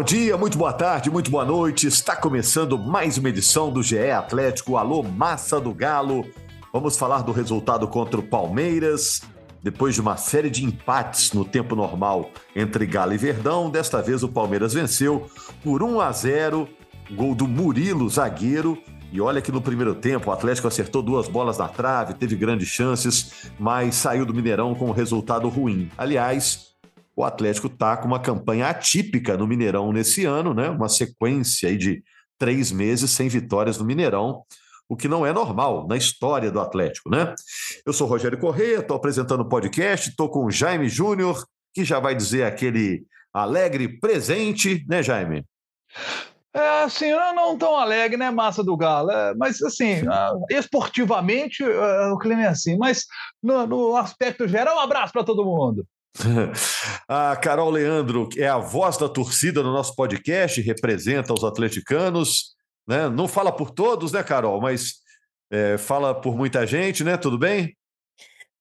Bom dia, muito boa tarde, muito boa noite. Está começando mais uma edição do GE Atlético Alô Massa do Galo. Vamos falar do resultado contra o Palmeiras. Depois de uma série de empates no tempo normal entre Galo e Verdão, desta vez o Palmeiras venceu por 1 a 0, gol do Murilo, zagueiro. E olha que no primeiro tempo o Atlético acertou duas bolas na trave, teve grandes chances, mas saiu do Mineirão com um resultado ruim. Aliás, o Atlético está com uma campanha atípica no Mineirão nesse ano, né? Uma sequência de três meses sem vitórias no Mineirão, o que não é normal na história do Atlético, né? Eu sou Rogério Corrêa, estou apresentando o podcast, estou com o Jaime Júnior, que já vai dizer aquele alegre presente, né, Jaime? É, assim, não tão alegre, né, massa do Galo, é, mas assim, uh, esportivamente uh, o clima é assim, mas no, no aspecto geral, um abraço para todo mundo. A Carol Leandro é a voz da torcida no nosso podcast, representa os atleticanos, né? Não fala por todos, né, Carol? Mas é, fala por muita gente, né? Tudo bem?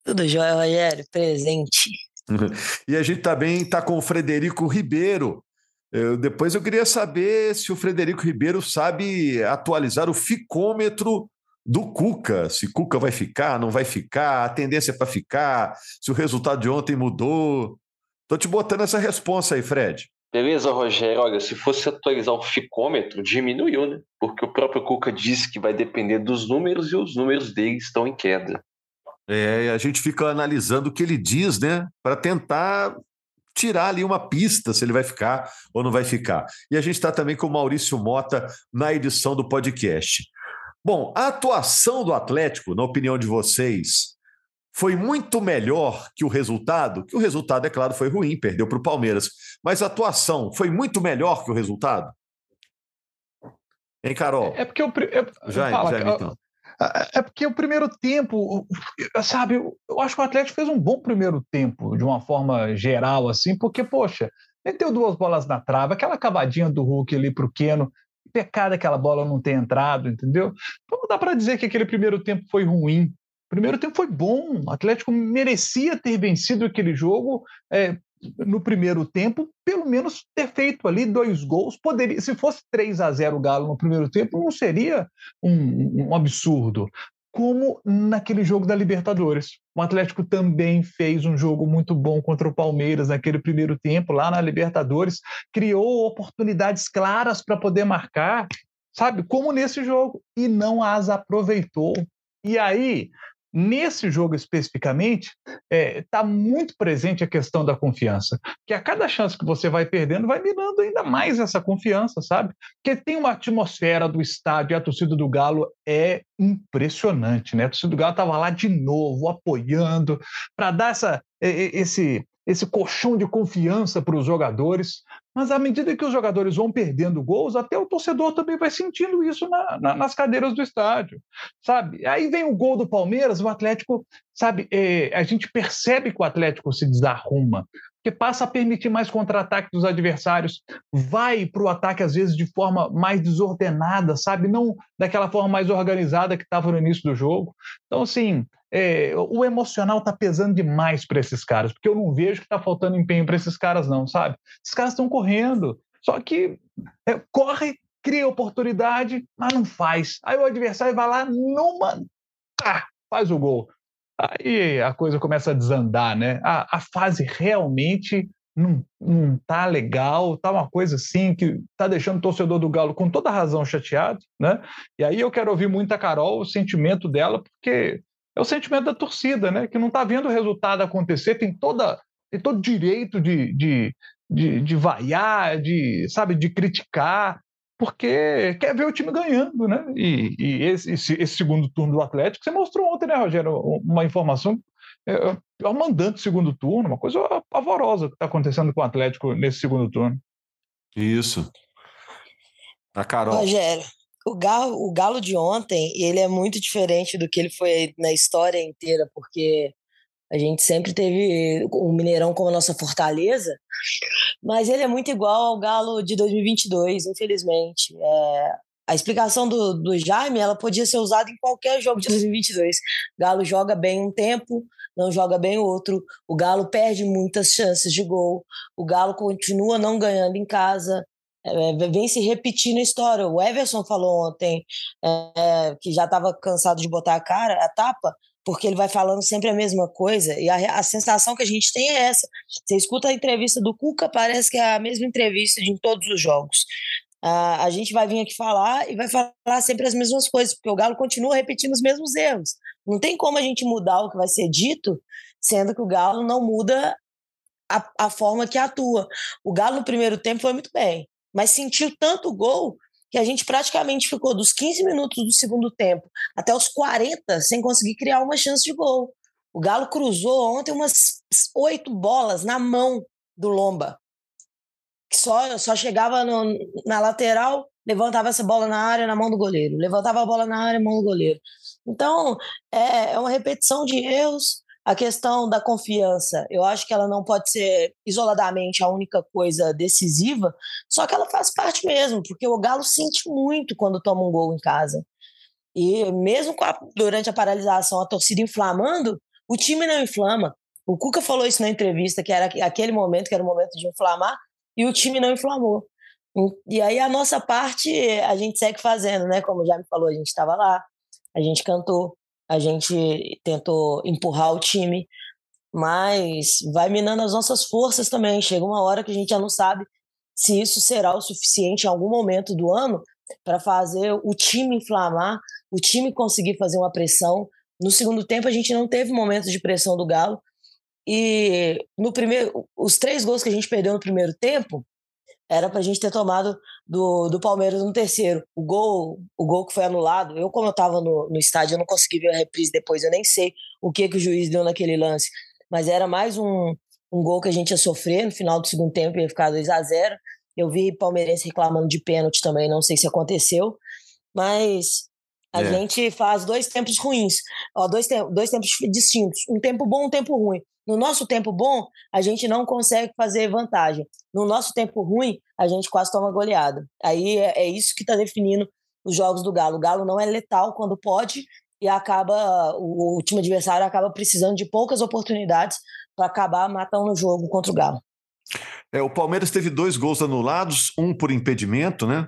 Tudo jóia, Rogério, presente. e a gente também está com o Frederico Ribeiro. Eu, depois eu queria saber se o Frederico Ribeiro sabe atualizar o ficômetro do Cuca, se Cuca vai ficar, não vai ficar, a tendência é para ficar, se o resultado de ontem mudou. Tô te botando essa resposta aí, Fred. Beleza, Rogério. Olha, se fosse atualizar o ficômetro, diminuiu, né? Porque o próprio Cuca disse que vai depender dos números e os números dele estão em queda. É, a gente fica analisando o que ele diz, né? Para tentar tirar ali uma pista se ele vai ficar ou não vai ficar. E a gente está também com o Maurício Mota na edição do podcast. Bom, a atuação do Atlético, na opinião de vocês, foi muito melhor que o resultado? Que o resultado, é claro, foi ruim, perdeu para o Palmeiras. Mas a atuação foi muito melhor que o resultado? Hein, Carol? É porque o. É, já, fala, já, então. É porque o primeiro tempo, sabe, eu acho que o Atlético fez um bom primeiro tempo, de uma forma geral, assim, porque, poxa, meteu duas bolas na trave, aquela cavadinha do Hulk ali para o Keno, pecado aquela bola não ter entrado, entendeu? Então não dá para dizer que aquele primeiro tempo foi ruim. O primeiro tempo foi bom. O Atlético merecia ter vencido aquele jogo é, no primeiro tempo, pelo menos ter feito ali dois gols. Poderia, se fosse 3 a 0 o Galo no primeiro tempo, não seria um, um absurdo como naquele jogo da Libertadores. O Atlético também fez um jogo muito bom contra o Palmeiras naquele primeiro tempo, lá na Libertadores, criou oportunidades claras para poder marcar, sabe? Como nesse jogo, e não as aproveitou. E aí, Nesse jogo especificamente, está é, tá muito presente a questão da confiança, que a cada chance que você vai perdendo, vai minando ainda mais essa confiança, sabe? Porque tem uma atmosfera do estádio a torcida do Galo é impressionante, né? A torcida do Galo estava lá de novo, apoiando, para dar essa, esse, esse colchão de confiança para os jogadores. Mas à medida que os jogadores vão perdendo gols, até o torcedor também vai sentindo isso na, na, nas cadeiras do estádio, sabe? Aí vem o gol do Palmeiras, o Atlético, sabe? É, a gente percebe que o Atlético se desarruma, que passa a permitir mais contra-ataque dos adversários, vai para o ataque às vezes de forma mais desordenada, sabe? Não daquela forma mais organizada que estava no início do jogo. Então, assim, é, o emocional está pesando demais para esses caras, porque eu não vejo que está faltando empenho para esses caras, não, sabe? Esses caras estão correndo, só que é, corre, cria oportunidade, mas não faz. Aí o adversário vai lá numa. Ah, faz o gol. Aí a coisa começa a desandar, né? A, a fase realmente não, não tá legal, tá uma coisa assim que tá deixando o torcedor do Galo com toda razão chateado, né? E aí eu quero ouvir muito a Carol, o sentimento dela, porque é o sentimento da torcida, né? Que não tá vendo o resultado acontecer, tem toda tem todo direito de, de, de, de vaiar, de, sabe, de criticar, porque quer ver o time ganhando, né? E, e esse, esse, esse, segundo turno do Atlético, você mostrou ontem, né, Rogério, uma informação. É, pior mandante do segundo turno, uma coisa pavorosa que está acontecendo com o Atlético nesse segundo turno. Isso. A Carol. Rogério, o Galo, o Galo de ontem, ele é muito diferente do que ele foi na história inteira, porque a gente sempre teve o Mineirão como nossa fortaleza, mas ele é muito igual ao Galo de 2022, infelizmente. É, a explicação do, do Jaime, ela podia ser usada em qualquer jogo de 2022. O Galo joga bem um tempo, não joga bem outro. O Galo perde muitas chances de gol. O Galo continua não ganhando em casa. É, vem se repetindo a história. O Everson falou ontem é, que já estava cansado de botar a cara, a tapa, porque ele vai falando sempre a mesma coisa. E a, a, sensação que a gente tem é essa. Você escuta a entrevista do Cuca, parece que é a mesma entrevista de em todos os jogos. a a gente vai vir aqui falar e vai falar sempre as mesmas coisas, porque o Galo continua repetindo os mesmos erros. Não tem como a gente mudar o que vai ser dito, sendo que o Galo não muda a, a forma que atua. O Galo no primeiro tempo foi muito bem mas sentiu tanto gol que a gente praticamente ficou dos 15 minutos do segundo tempo até os 40 sem conseguir criar uma chance de gol. O Galo cruzou ontem umas oito bolas na mão do Lomba, que só, só chegava no, na lateral, levantava essa bola na área na mão do goleiro, levantava a bola na área mão do goleiro. Então, é, é uma repetição de erros a questão da confiança, eu acho que ela não pode ser isoladamente a única coisa decisiva, só que ela faz parte mesmo, porque o Galo sente muito quando toma um gol em casa. E mesmo a, durante a paralisação, a torcida inflamando, o time não inflama. O Cuca falou isso na entrevista, que era aquele momento, que era o momento de inflamar, e o time não inflamou. E aí a nossa parte a gente segue fazendo, né? Como já me falou, a gente estava lá, a gente cantou, a gente tentou empurrar o time, mas vai minando as nossas forças também. Chega uma hora que a gente já não sabe se isso será o suficiente em algum momento do ano para fazer o time inflamar, o time conseguir fazer uma pressão. No segundo tempo a gente não teve momentos de pressão do Galo. E no primeiro, os três gols que a gente perdeu no primeiro tempo, era para a gente ter tomado do, do Palmeiras no terceiro. O gol, o gol que foi anulado, eu, como eu estava no, no estádio, eu não consegui ver a reprise depois, eu nem sei o que, que o juiz deu naquele lance. Mas era mais um, um gol que a gente ia sofrer no final do segundo tempo, ia ficar 2 a 0 Eu vi palmeirense reclamando de pênalti também, não sei se aconteceu. Mas a é. gente faz dois tempos ruins, ó, dois, te dois tempos distintos. Um tempo bom, um tempo ruim. No nosso tempo bom, a gente não consegue fazer vantagem. No nosso tempo ruim, a gente quase toma goleada. Aí é, é isso que está definindo os jogos do Galo. O Galo não é letal quando pode e acaba o, o time adversário acaba precisando de poucas oportunidades para acabar matando o jogo contra o Galo. É, o Palmeiras teve dois gols anulados, um por impedimento, né?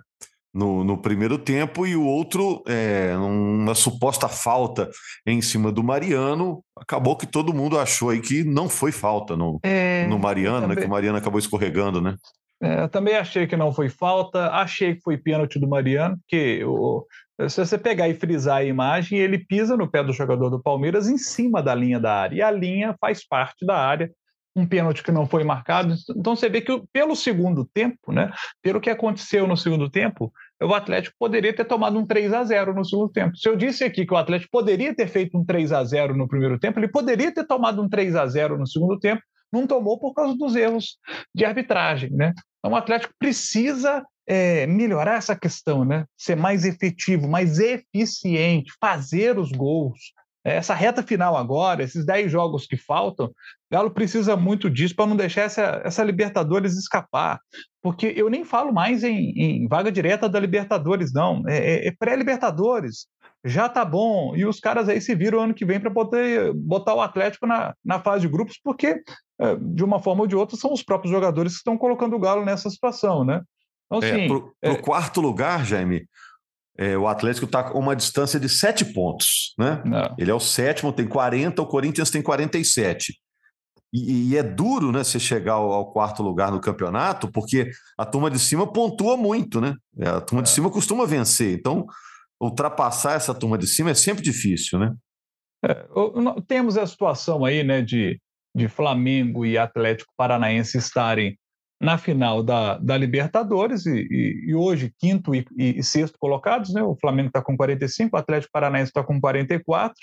No, no primeiro tempo e o outro, é, uma suposta falta em cima do Mariano. Acabou que todo mundo achou aí que não foi falta no, é, no Mariano, também, né, que o Mariano acabou escorregando, né? É, eu também achei que não foi falta, achei que foi pênalti do Mariano, porque o, se você pegar e frisar a imagem, ele pisa no pé do jogador do Palmeiras em cima da linha da área, e a linha faz parte da área, um pênalti que não foi marcado. Então você vê que pelo segundo tempo, né, pelo que aconteceu no segundo tempo, o Atlético poderia ter tomado um 3 a 0 no segundo tempo. Se eu disse aqui que o Atlético poderia ter feito um 3 a 0 no primeiro tempo, ele poderia ter tomado um 3 a 0 no segundo tempo, não tomou por causa dos erros de arbitragem, né? Então o Atlético precisa é, melhorar essa questão, né? Ser mais efetivo, mais eficiente, fazer os gols, essa reta final agora, esses 10 jogos que faltam, Galo precisa muito disso para não deixar essa, essa Libertadores escapar. Porque eu nem falo mais em, em vaga direta da Libertadores, não. É, é, é pré-Libertadores. Já tá bom. E os caras aí se viram ano que vem para poder botar o Atlético na, na fase de grupos, porque, é, de uma forma ou de outra, são os próprios jogadores que estão colocando o Galo nessa situação, né? Então, é, assim, para o é quarto lugar, Jaime, é, o Atlético está com uma distância de sete pontos, né? Não. Ele é o sétimo, tem 40, o Corinthians tem 47. E, e é duro, né, você chegar ao, ao, quarto lugar no campeonato, porque a turma de cima pontua muito, né? É, a turma é. de cima costuma vencer. Então, ultrapassar essa turma de cima é sempre difícil, né? É, temos a situação aí, né, de, de Flamengo e Atlético Paranaense estarem na final da, da Libertadores e, e, e hoje quinto e, e, sexto colocados, né? O Flamengo está com 45, o Atlético Paranaense está com 44.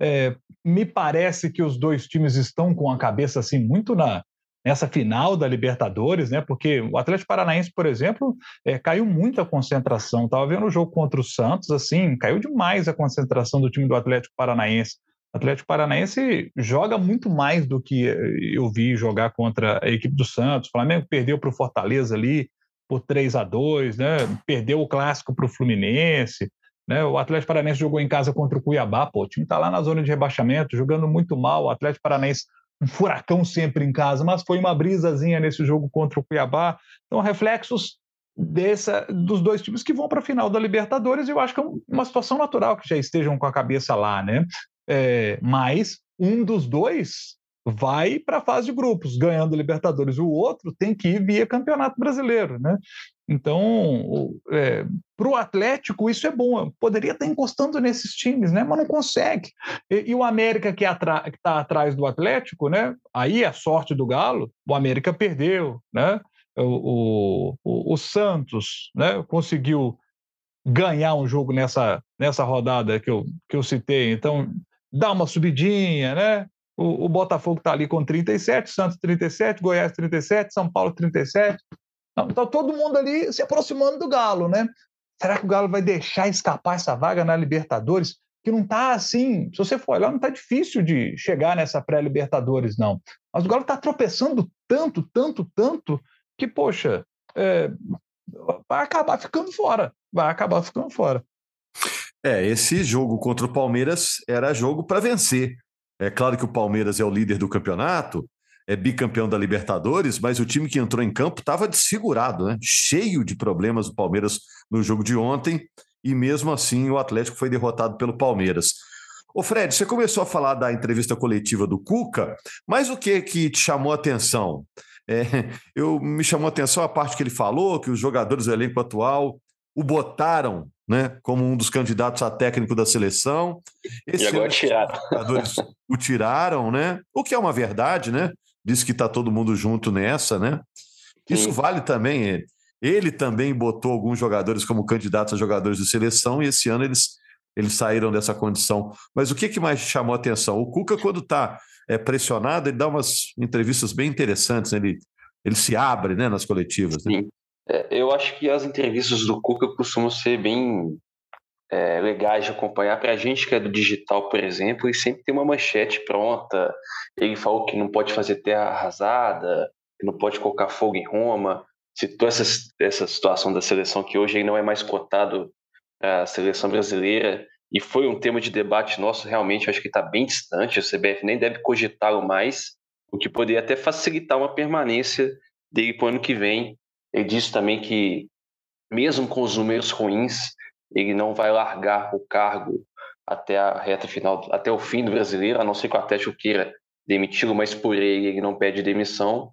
É, me parece que os dois times estão com a cabeça assim muito na nessa final da Libertadores, né? Porque o Atlético Paranaense, por exemplo, é, caiu muito a concentração. Estava vendo o jogo contra o Santos, assim, caiu demais a concentração do time do Atlético Paranaense. Atlético Paranaense joga muito mais do que eu vi jogar contra a equipe do Santos. O Flamengo perdeu para o Fortaleza ali por 3 a 2 né? Perdeu o clássico para o Fluminense. Né? O Atlético Paranaense jogou em casa contra o Cuiabá, pô, o time está lá na zona de rebaixamento, jogando muito mal. O Atlético Paranaense, um furacão sempre em casa, mas foi uma brisazinha nesse jogo contra o Cuiabá. Então, reflexos dessa, dos dois times que vão para a final da Libertadores, eu acho que é uma situação natural que já estejam com a cabeça lá, né? É, mas um dos dois vai para a fase de grupos, ganhando Libertadores. O outro tem que ir via Campeonato Brasileiro, né? Então, é, para o Atlético isso é bom. Poderia estar encostando nesses times, né? Mas não consegue. E, e o América que está atrás do Atlético, né? Aí a sorte do Galo. O América perdeu, né? O, o, o Santos, né? Conseguiu ganhar um jogo nessa nessa rodada que eu, que eu citei. Então dá uma subidinha, né? O, o Botafogo está ali com 37, Santos 37, Goiás 37, São Paulo 37. Então, tá todo mundo ali se aproximando do Galo, né? Será que o Galo vai deixar escapar essa vaga na Libertadores? Que não está assim, se você for olhar, não está difícil de chegar nessa pré-Libertadores, não. Mas o Galo está tropeçando tanto, tanto, tanto, que, poxa, é, vai acabar ficando fora. Vai acabar ficando fora. É, esse jogo contra o Palmeiras era jogo para vencer. É claro que o Palmeiras é o líder do campeonato, é bicampeão da Libertadores, mas o time que entrou em campo estava desfigurado, né? cheio de problemas o Palmeiras no jogo de ontem, e mesmo assim o Atlético foi derrotado pelo Palmeiras. Ô Fred, você começou a falar da entrevista coletiva do Cuca, mas o que que te chamou a atenção? É, eu me chamou a atenção a parte que ele falou que os jogadores do elenco atual o botaram né, como um dos candidatos a técnico da seleção. Esse e agora tiraram. jogadores o tiraram, né? O que é uma verdade, né? Diz que está todo mundo junto nessa, né? Isso Sim. vale também. Ele também botou alguns jogadores como candidatos a jogadores de seleção e esse ano eles, eles saíram dessa condição. Mas o que, que mais chamou a atenção? O Cuca, quando está é, pressionado, ele dá umas entrevistas bem interessantes, né? ele, ele se abre né, nas coletivas. Né? É, eu acho que as entrevistas do Cuca costumam ser bem é, legais de acompanhar para a gente que é do digital, por exemplo, e sempre tem uma manchete pronta. Ele falou que não pode fazer terra arrasada, que não pode colocar fogo em Roma. Citou essa, essa situação da seleção que hoje não é mais cotado a seleção brasileira e foi um tema de debate nosso realmente acho que está bem distante. A CBF nem deve cogitá-lo mais, o que poderia até facilitar uma permanência dele para o ano que vem ele disse também que, mesmo com os números ruins, ele não vai largar o cargo até a reta final, até o fim do brasileiro, a não ser que o Atlético queira demiti-lo, mas por ele ele não pede demissão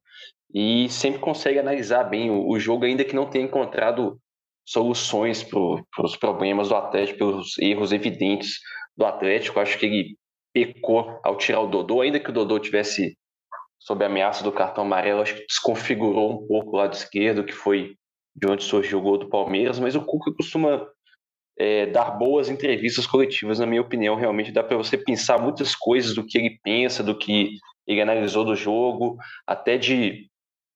e sempre consegue analisar bem o, o jogo, ainda que não tenha encontrado soluções para os problemas do Atlético, pelos erros evidentes do Atlético. Acho que ele pecou ao tirar o Dodô, ainda que o Dodô tivesse sob a ameaça do cartão amarelo, acho que desconfigurou um pouco o lado esquerdo, que foi de onde surgiu o gol do Palmeiras, mas o Cuca costuma é, dar boas entrevistas coletivas, na minha opinião, realmente dá para você pensar muitas coisas do que ele pensa, do que ele analisou do jogo, até de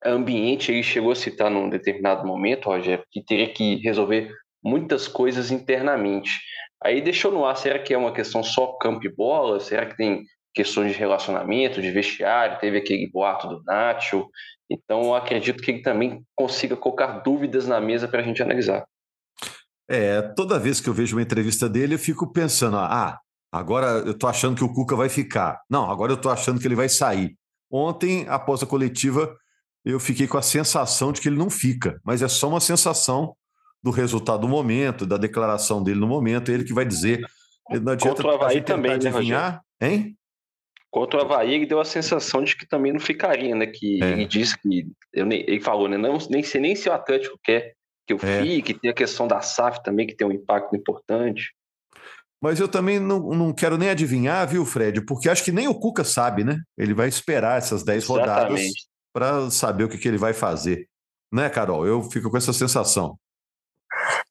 ambiente, ele chegou a citar num determinado momento, Rogério, que teria que resolver muitas coisas internamente. Aí deixou no ar, será que é uma questão só campo e bola? Será que tem questões de relacionamento, de vestiário, teve aquele boato do Nacho. Então, acredito que ele também consiga colocar dúvidas na mesa para a gente analisar. É, toda vez que eu vejo uma entrevista dele, eu fico pensando: ah, agora eu estou achando que o Cuca vai ficar. Não, agora eu estou achando que ele vai sair. Ontem, após a coletiva, eu fiquei com a sensação de que ele não fica, mas é só uma sensação do resultado do momento, da declaração dele no momento, ele que vai dizer. Não adianta Contra o Havaí também, né, adivinhar, né, hein? Contra o Havaí, ele deu a sensação de que também não ficaria, né? Que é. ele disse que. Eu nem, ele falou, né? Não, nem sei nem se o Atlético quer que eu é. fique, tem a questão da SAF também, que tem um impacto importante. Mas eu também não, não quero nem adivinhar, viu, Fred? Porque acho que nem o Cuca sabe, né? Ele vai esperar essas 10 rodadas para saber o que, que ele vai fazer. Né, Carol? Eu fico com essa sensação.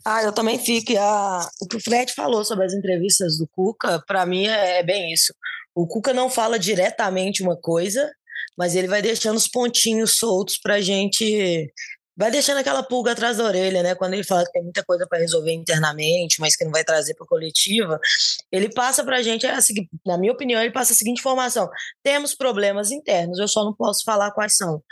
Ah, eu também fico. A... O que o Fred falou sobre as entrevistas do Cuca, para mim é bem isso. O Cuca não fala diretamente uma coisa, mas ele vai deixando os pontinhos soltos para a gente vai deixando aquela pulga atrás da orelha, né? Quando ele fala que tem muita coisa para resolver internamente, mas que não vai trazer para a coletiva, ele passa para a gente, é na minha opinião, ele passa a seguinte informação: temos problemas internos, eu só não posso falar quais são.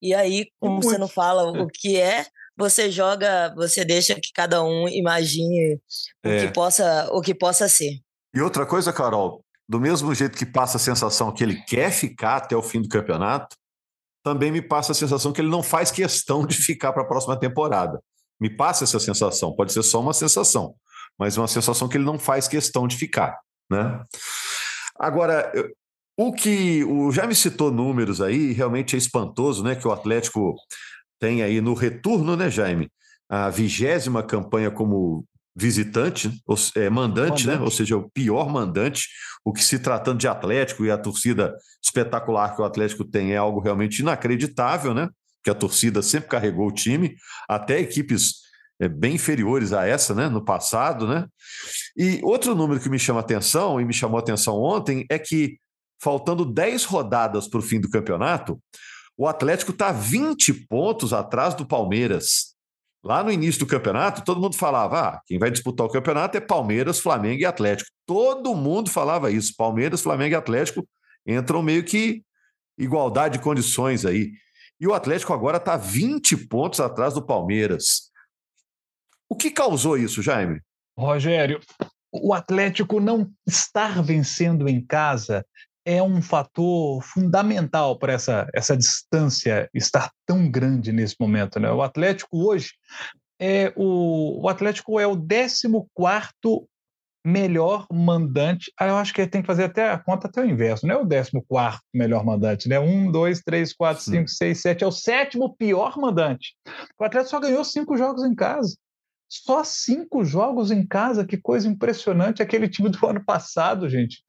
E aí, como você não fala o que é, você joga, você deixa que cada um imagine é. o que possa, o que possa ser. E outra coisa, Carol, do mesmo jeito que passa a sensação que ele quer ficar até o fim do campeonato, também me passa a sensação que ele não faz questão de ficar para a próxima temporada. Me passa essa sensação, pode ser só uma sensação, mas uma sensação que ele não faz questão de ficar, né? Agora, o que o já me citou números aí, realmente é espantoso, né? Que o Atlético tem aí no retorno, né, Jaime? A vigésima campanha como visitante, ou, é, mandante, mandante, né? Ou seja, o pior mandante. O que se tratando de Atlético e a torcida espetacular que o Atlético tem é algo realmente inacreditável, né? Que a torcida sempre carregou o time, até equipes é, bem inferiores a essa, né? No passado, né? E outro número que me chama atenção e me chamou atenção ontem é que faltando 10 rodadas para o fim do campeonato, o Atlético está 20 pontos atrás do Palmeiras. Lá no início do campeonato, todo mundo falava: ah, quem vai disputar o campeonato é Palmeiras, Flamengo e Atlético. Todo mundo falava isso. Palmeiras, Flamengo e Atlético entram meio que igualdade de condições aí. E o Atlético agora está 20 pontos atrás do Palmeiras. O que causou isso, Jaime? Rogério, o Atlético não estar vencendo em casa é um fator fundamental para essa, essa distância estar tão grande nesse momento. Né? O Atlético hoje é o, o Atlético é o 14 melhor mandante. Ah, eu acho que tem que fazer até a conta até o inverso, não é o 14 melhor mandante, né? Um, dois, três, quatro, cinco, seis, sete. É o sétimo pior mandante. O Atlético só ganhou cinco jogos em casa. Só cinco jogos em casa, que coisa impressionante. Aquele time do ano passado, gente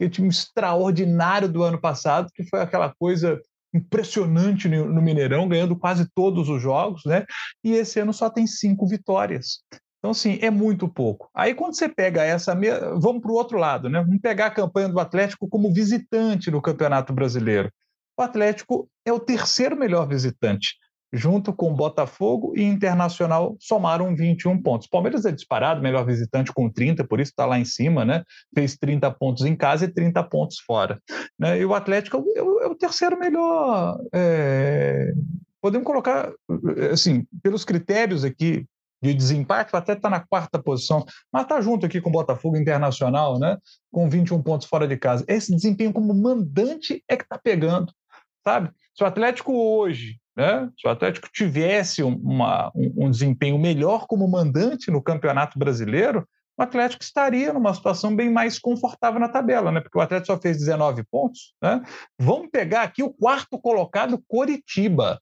aquele time extraordinário do ano passado, que foi aquela coisa impressionante no Mineirão, ganhando quase todos os jogos, né? E esse ano só tem cinco vitórias. Então, assim, é muito pouco. Aí, quando você pega essa. Vamos para o outro lado, né? Vamos pegar a campanha do Atlético como visitante no Campeonato Brasileiro. O Atlético é o terceiro melhor visitante junto com Botafogo e Internacional, somaram 21 pontos. Palmeiras é disparado, melhor visitante com 30, por isso está lá em cima, né? Fez 30 pontos em casa e 30 pontos fora. Né? E o Atlético é o, é o terceiro melhor. É... Podemos colocar, assim, pelos critérios aqui de desempate, até está na quarta posição, mas está junto aqui com o Botafogo Internacional, né? Com 21 pontos fora de casa. Esse desempenho como mandante é que está pegando, sabe? Se o Atlético hoje né? Se o Atlético tivesse uma, um, um desempenho melhor como mandante no Campeonato Brasileiro, o Atlético estaria numa situação bem mais confortável na tabela, né? Porque o Atlético só fez 19 pontos, né? Vamos pegar aqui o quarto colocado, Coritiba,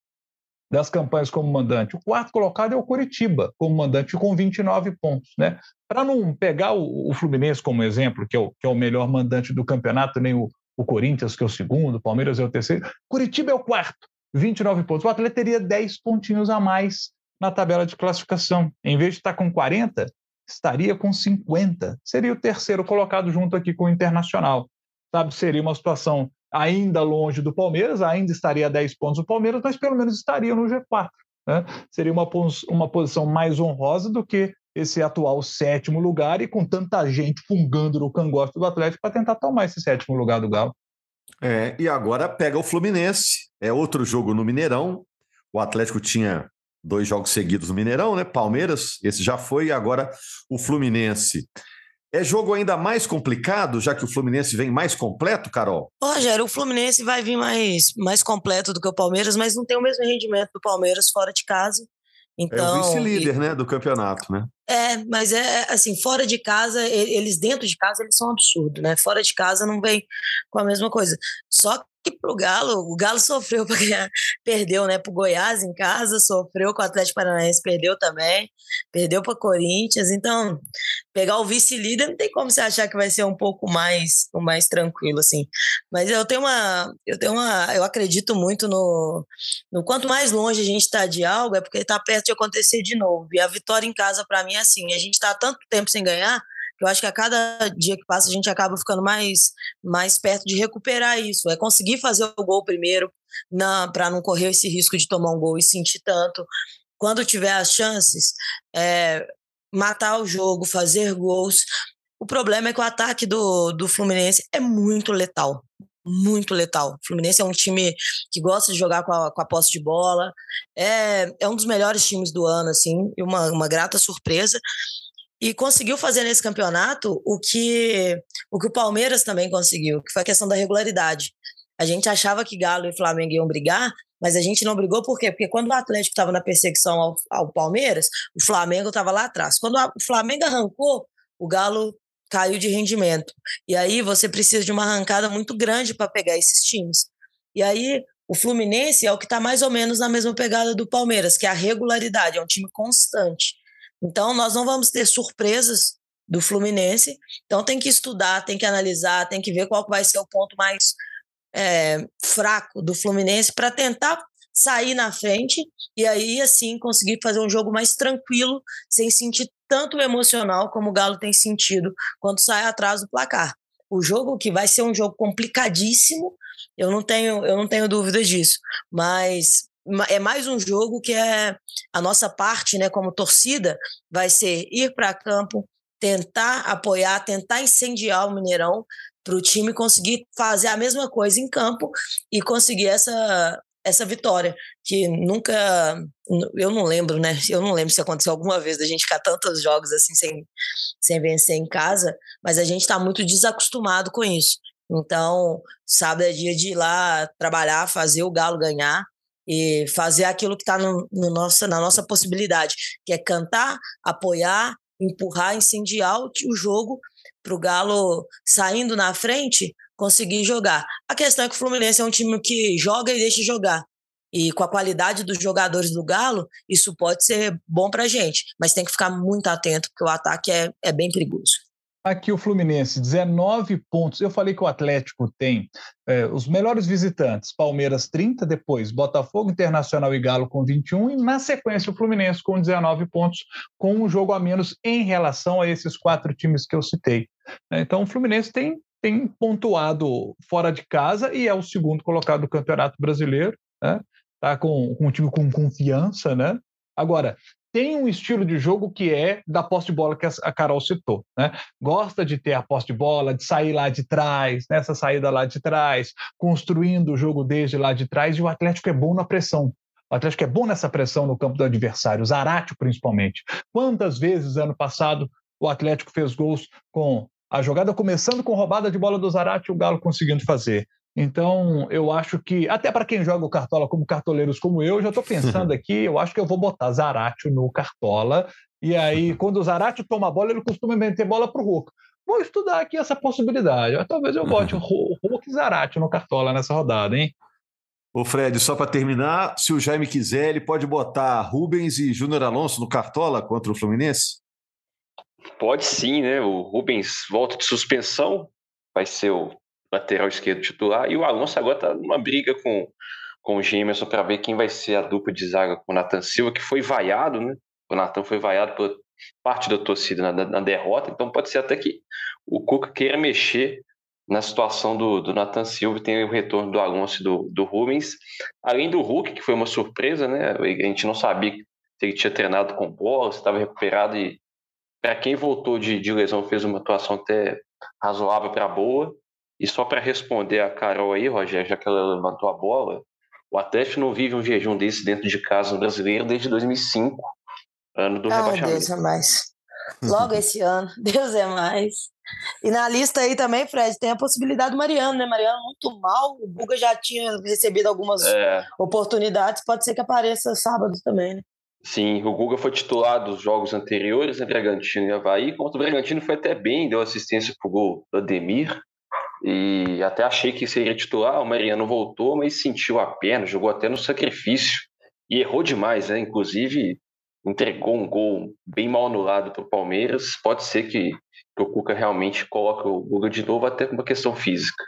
das campanhas como mandante. O quarto colocado é o Coritiba, como mandante, com 29 pontos, né? Para não pegar o, o, Fluminense como exemplo, que é o, que é o melhor mandante do campeonato, nem o, o Corinthians, que é o segundo, o Palmeiras é o terceiro. Curitiba é o quarto. 29 pontos. O Atlético teria 10 pontinhos a mais na tabela de classificação. Em vez de estar com 40, estaria com 50. Seria o terceiro colocado junto aqui com o Internacional. Sabe, seria uma situação ainda longe do Palmeiras, ainda estaria a 10 pontos do Palmeiras, mas pelo menos estaria no G4. Né? Seria uma, uma posição mais honrosa do que esse atual sétimo lugar e com tanta gente fungando no cangosto do Atlético para tentar tomar esse sétimo lugar do Galo. É, e agora pega o Fluminense. É outro jogo no Mineirão. O Atlético tinha dois jogos seguidos no Mineirão, né? Palmeiras, esse já foi, e agora o Fluminense. É jogo ainda mais complicado, já que o Fluminense vem mais completo, Carol? Rogério, o Fluminense vai vir mais, mais completo do que o Palmeiras, mas não tem o mesmo rendimento do Palmeiras fora de casa. Então, é o então, vice-líder, e... né, do campeonato, né? É, mas é, é assim, fora de casa, eles dentro de casa eles são um absurdo, né? Fora de casa não vem com a mesma coisa. Só que E pro Galo, o Galo sofreu para ganhar, perdeu, né, pro Goiás em casa, sofreu com o Atlético Paranaense, perdeu também, perdeu para Corinthians. Então, pegar o vice-líder não tem como você achar que vai ser um pouco mais, mais tranquilo assim. Mas eu tenho uma, eu tenho uma, eu acredito muito no, no quanto mais longe a gente está de algo, é porque está perto de acontecer de novo. E a vitória em casa para mim é assim, a gente está tanto tempo sem ganhar eu acho que a cada dia que passa a gente acaba ficando mais, mais perto de recuperar isso. É conseguir fazer o gol primeiro, para não correr esse risco de tomar um gol e sentir tanto. Quando tiver as chances, é, matar o jogo, fazer gols. O problema é que o ataque do, do Fluminense é muito letal. Muito letal. O Fluminense é um time que gosta de jogar com a, com a posse de bola. É, é um dos melhores times do ano, assim, e uma, uma grata surpresa e conseguiu fazer nesse campeonato o que o que o Palmeiras também conseguiu, que foi a questão da regularidade. A gente achava que Galo e Flamengo iam brigar, mas a gente não brigou por quê? Porque quando o Atlético estava na perseguição ao, ao, Palmeiras, o Flamengo estava lá atrás. Quando a, o Flamengo arrancou, o Galo caiu de rendimento. E aí você precisa de uma arrancada muito grande para pegar esses times. E aí o Fluminense é o que está mais ou menos na mesma pegada do Palmeiras, que é a regularidade, é um time constante. Então, nós não vamos ter surpresas do Fluminense. Então, tem que estudar, tem que analisar, tem que ver qual vai ser o ponto mais é, fraco do Fluminense para tentar sair na frente e aí, assim, conseguir fazer um jogo mais tranquilo, sem sentir tanto emocional como o Galo tem sentido quando sai atrás do placar. O jogo que vai ser um jogo complicadíssimo, eu não tenho, eu não tenho dúvida disso, mas é mais um jogo que é a nossa parte, né, como torcida, vai ser ir para campo, tentar apoiar, tentar incendiar o Mineirão para o time conseguir fazer a mesma coisa em campo e conseguir essa essa vitória que nunca eu não lembro, né? Eu não lembro se aconteceu alguma vez da gente ficar tantos jogos assim sem sem vencer em casa, mas a gente está muito desacostumado com isso. Então, sábado é dia de ir lá trabalhar, fazer o Galo ganhar e fazer aquilo que está no, no nossa, na nossa possibilidade, que é cantar, apoiar, empurrar, incendiar o, o jogo para o Galo saindo na frente conseguir jogar. A questão é que o Fluminense é um time que joga e deixa jogar. E com a qualidade dos jogadores do Galo, isso pode ser bom para gente, mas tem que ficar muito atento, porque o ataque é, é bem perigoso. Aqui o Fluminense, 19 pontos. Eu falei que o Atlético tem é, os melhores visitantes, Palmeiras 30, depois Botafogo, Internacional e Galo com 21, e na sequência o Fluminense com 19 pontos, com um jogo a menos em relação a esses quatro times que eu citei. Então o Fluminense tem, tem pontuado fora de casa e é o segundo colocado do Campeonato Brasileiro, né? Tá com, com um time com confiança, né? Agora, tem um estilo de jogo que é da posse de bola que a Carol citou. Né? Gosta de ter a posse de bola, de sair lá de trás, nessa saída lá de trás, construindo o jogo desde lá de trás, e o Atlético é bom na pressão. O Atlético é bom nessa pressão no campo do adversário, o Zarate principalmente. Quantas vezes ano passado o Atlético fez gols com a jogada começando com roubada de bola do Zarate e o Galo conseguindo fazer. Então, eu acho que, até para quem joga o Cartola como cartoleiros como eu, já estou pensando aqui, eu acho que eu vou botar Zaratio no Cartola. E aí, quando o Zaratio toma a bola, ele costuma meter bola para o Hulk. Vou estudar aqui essa possibilidade. Talvez eu bote o Hulk e Zaratio no Cartola nessa rodada, hein? Ô Fred, só para terminar, se o Jaime quiser, ele pode botar Rubens e Júnior Alonso no Cartola contra o Fluminense? Pode sim, né? O Rubens volta de suspensão, vai ser o lateral esquerdo titular, e o Alonso agora está numa briga com, com o Gemerson para ver quem vai ser a dupla de zaga com o Nathan Silva, que foi vaiado, né? O Nathan foi vaiado por parte da torcida na, na, derrota, então pode ser até que o Cuca queira mexer na situação do, do Nathan Silva, tem o retorno do Alonso e do, do Rubens, além do Hulk, que foi uma surpresa, né? A gente não sabia se ele tinha treinado com bola, se estava recuperado e para quem voltou de, de lesão fez uma atuação até razoável para boa. E só para responder a Carol aí, Rogério, já que ela levantou a bola, o Atlético não vive um jejum desse dentro de casa no brasileiro desde 2005, ano do ah, rebaixamento. Deus é mais. Logo esse ano, Deus é mais. E na lista aí também, Fred, tem a possibilidade do Mariano, né? Mariano muito mal, o Buga já tinha recebido algumas é. oportunidades, pode ser que apareça sábado também, né? Sim, o Guga foi titular dos jogos anteriores, né, Bragantino e Havaí. Contra o Bragantino foi até bem, deu assistência pro gol do Ademir. E até achei que seria titular, o Mariano voltou, mas sentiu a perna, jogou até no sacrifício e errou demais, né? Inclusive entregou um gol bem mal anulado para o Palmeiras. Pode ser que, que, o Cuca realmente coloque o Guga de novo, até com uma questão física.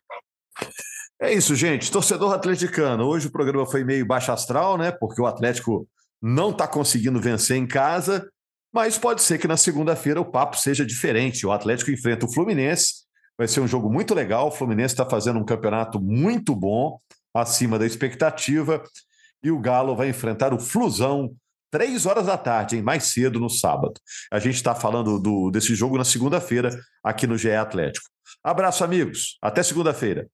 É isso, gente. Torcedor atleticano. Hoje o programa foi meio baixo astral, né? Porque o Atlético não está conseguindo vencer em casa, mas pode ser que na segunda-feira o papo seja diferente. O Atlético enfrenta o Fluminense. Vai ser um jogo muito legal. O Fluminense está fazendo um campeonato muito bom, acima da expectativa. E o Galo vai enfrentar o Flusão três horas da tarde, hein? mais cedo no sábado. A gente está falando do, desse jogo na segunda-feira aqui no GE Atlético. Abraço, amigos. Até segunda-feira.